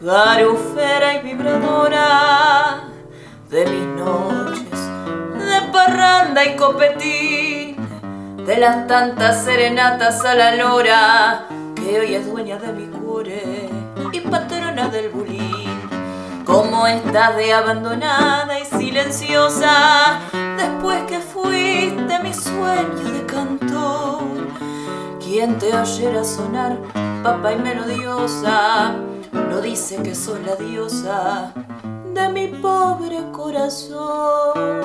garufera y vibradora de mis noches de parranda y copetín, de las tantas serenatas a la lora que hoy es dueña de mi cure y patrona del bulín. Como estás de abandonada y silenciosa después que fuiste mi sueño de cantor? ¿Quién te oyera sonar, papa y melodiosa? No dice que soy la diosa de mi pobre corazón.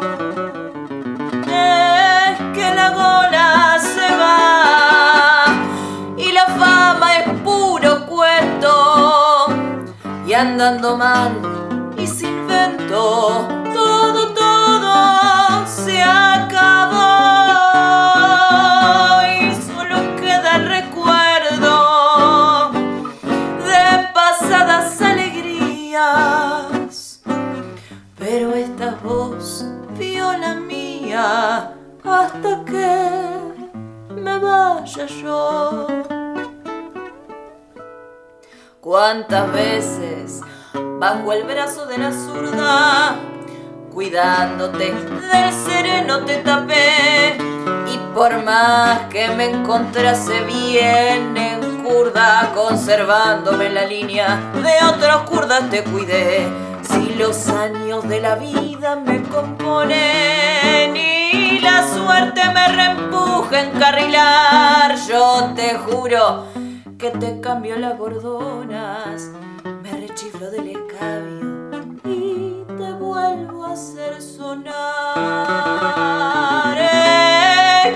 Es que la gola se va y la fama es puro cuento y andando mal y sin vento todo, todo se acabó. Hasta que me vaya yo. ¿Cuántas veces bajo el brazo de la zurda, cuidándote del sereno te tapé? Y por más que me encontrase bien en curda, conservándome en la línea de otros curdas te cuidé. Si los años de la vida me componen y la suerte me reempuja en carrilar, yo te juro que te cambio las bordonas, me rechiflo del escabio y te vuelvo a hacer sonar.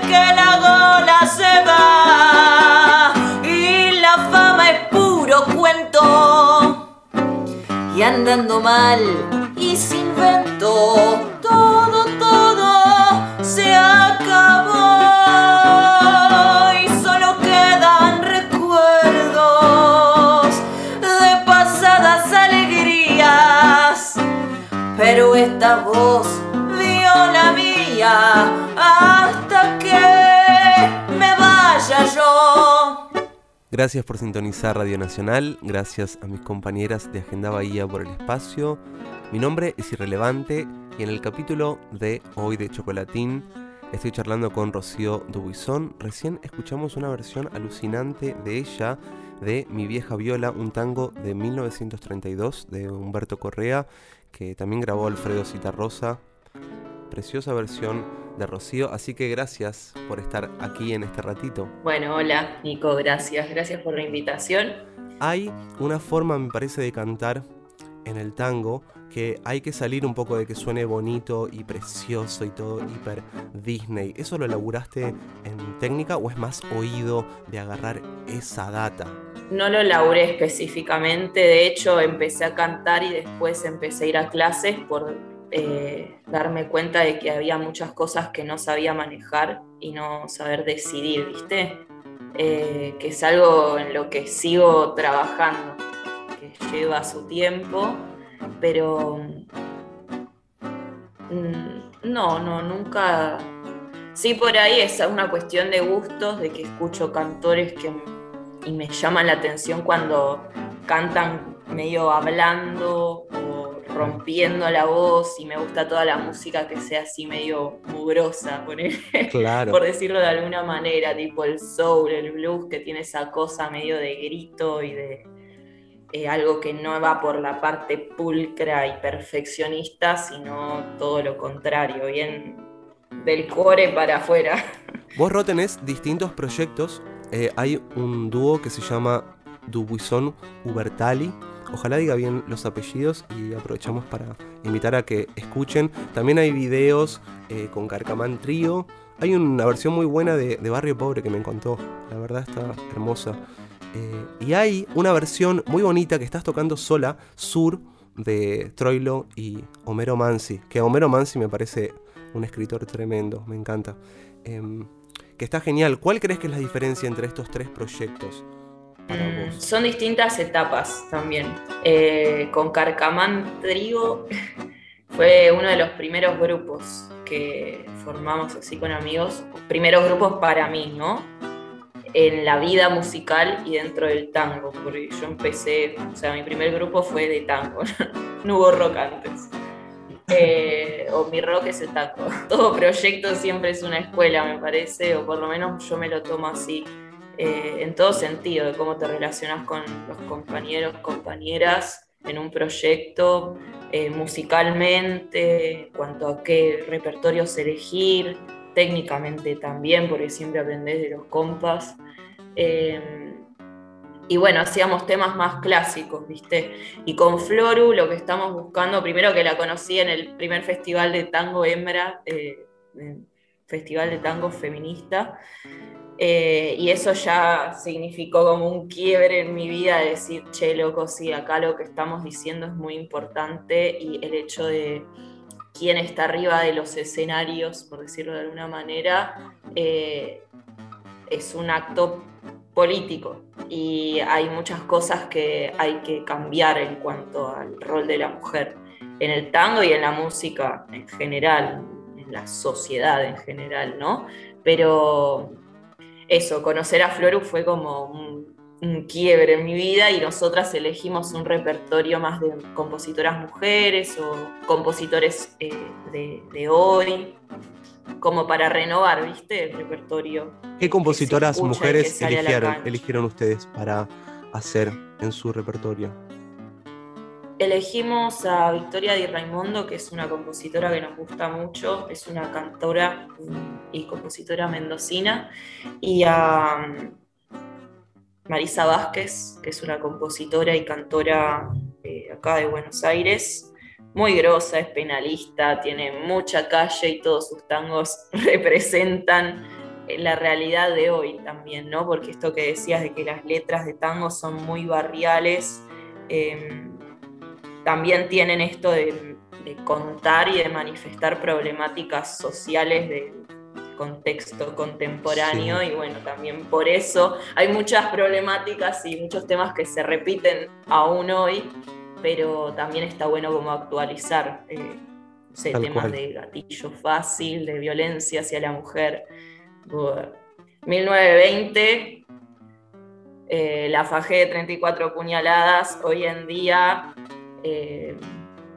Que la gola se va andando mal Gracias por sintonizar Radio Nacional, gracias a mis compañeras de Agenda Bahía por el espacio. Mi nombre es Irrelevante y en el capítulo de hoy de Chocolatín estoy charlando con Rocío Dubuisón. Recién escuchamos una versión alucinante de ella de Mi vieja viola, un tango de 1932 de Humberto Correa que también grabó Alfredo Citarrosa. Preciosa versión de Rocío, así que gracias por estar aquí en este ratito. Bueno, hola Nico, gracias, gracias por la invitación. Hay una forma, me parece, de cantar en el tango que hay que salir un poco de que suene bonito y precioso y todo hiper Disney. ¿Eso lo laburaste en técnica o es más oído de agarrar esa data? No lo laburé específicamente, de hecho empecé a cantar y después empecé a ir a clases por eh, darme cuenta de que había muchas cosas que no sabía manejar y no saber decidir, ¿viste? Eh, que es algo en lo que sigo trabajando, que lleva su tiempo, pero mm, no, no, nunca... Sí, por ahí es una cuestión de gustos, de que escucho cantores que, y me llaman la atención cuando cantan medio hablando rompiendo la voz y me gusta toda la música que sea así medio mugrosa, por, claro. por decirlo de alguna manera, tipo el soul, el blues, que tiene esa cosa medio de grito y de eh, algo que no va por la parte pulcra y perfeccionista, sino todo lo contrario, bien del core para afuera. Vos, Ro, tenés distintos proyectos. Eh, hay un dúo que se llama Dubuisson Ubertali. Ojalá diga bien los apellidos y aprovechamos para invitar a que escuchen. También hay videos eh, con Carcamán Trío. Hay una versión muy buena de, Barrio Pobre que me encantó. La verdad está hermosa. Eh, y hay una versión muy bonita que estás tocando sola, Sur, de Troilo y Homero Mansi. Que Homero Mansi me parece un escritor tremendo, me encanta. Eh, que está genial. ¿Cuál crees que es la diferencia entre estos tres proyectos? Para vos? Son distintas etapas también. Eh, con Carcamán Trigo fue uno de los primeros grupos que formamos así con amigos. Primeros grupos para mí, ¿no? en la vida musical y dentro del tango, porque yo empecé, o sea, mi primer grupo fue de tango, no hubo rock antes. Eh, o mi rock es el tango. Todo proyecto siempre es una escuela, me parece, o por lo menos yo me lo tomo así, eh, en todo sentido, de cómo te relacionas con los compañeros, compañeras en un proyecto, eh, musicalmente, cuanto a qué repertorios elegir, técnicamente también, porque siempre aprendes de los compas. Eh, y bueno, hacíamos temas más clásicos, ¿viste? Y con Floru lo que estamos buscando, primero que la conocí en el primer festival de tango hembra, eh, festival de tango feminista, eh, y eso ya significó como un quiebre en mi vida de decir, che, loco, sí, acá lo que estamos diciendo es muy importante y el hecho de quién está arriba de los escenarios, por decirlo de alguna manera, eh, es un acto político. Y hay muchas cosas que hay que cambiar en cuanto al rol de la mujer en el tango y en la música en general, en la sociedad en general, ¿no? Pero eso, conocer a Floru fue como un, quiebre en mi vida y nosotras elegimos un repertorio más de compositoras mujeres o compositores eh, de, hoy, como para renovar, ¿viste? El repertorio. ¿Qué compositoras mujeres eligieron, eligieron ustedes para hacer en su repertorio? Elegimos a Victoria Di Raimondo, que es una compositora que nos gusta mucho, es una cantora y compositora mendocina, y a mm, Marisa Vázquez, que es una compositora y cantora eh, acá de Buenos Aires, muy grosa, es penalista, tiene mucha calle y todos sus tangos representan la realidad de hoy también, ¿no? Porque esto que decías de que las letras de tango son muy barriales. Em, también tienen esto de, contar y de manifestar problemáticas sociales del contexto contemporáneo y bueno, también por eso hay muchas problemáticas y muchos temas que se repiten aún hoy, pero también está bueno como actualizar eh, temas de gatillo fácil, de violencia hacia la mujer. 1920, eh, la fajé de 34 puñaladas, hoy en día eh,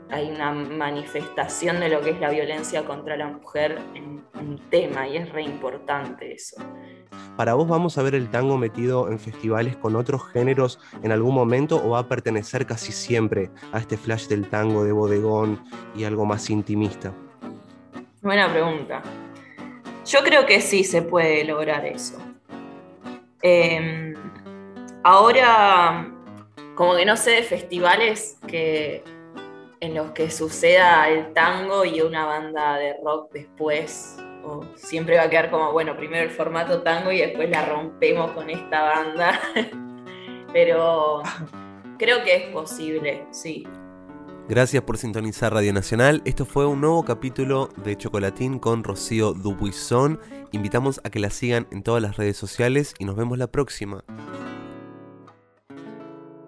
hay una manifestación de lo que es la violencia contra la mujer en un tema y es re importante eso. ¿Para vos vamos a ver el tango metido en festivales con otros géneros en algún momento o va a pertenecer casi siempre a este flash del tango de bodegón y algo más intimista? Buena pregunta. Yo creo que sí se puede lograr eso. Em, ahora como que no sé de festivales que en los que suceda el tango y una banda de rock después. O siempre va a quedar como, bueno, primero el formato tango y después la rompemos con esta banda. Pero creo que es posible, sí. Gracias por sintonizar Radio Nacional. Esto fue un nuevo capítulo de Chocolatín con Rocío Dubuisson. Invitamos a que la sigan en todas las redes sociales y nos vemos la próxima.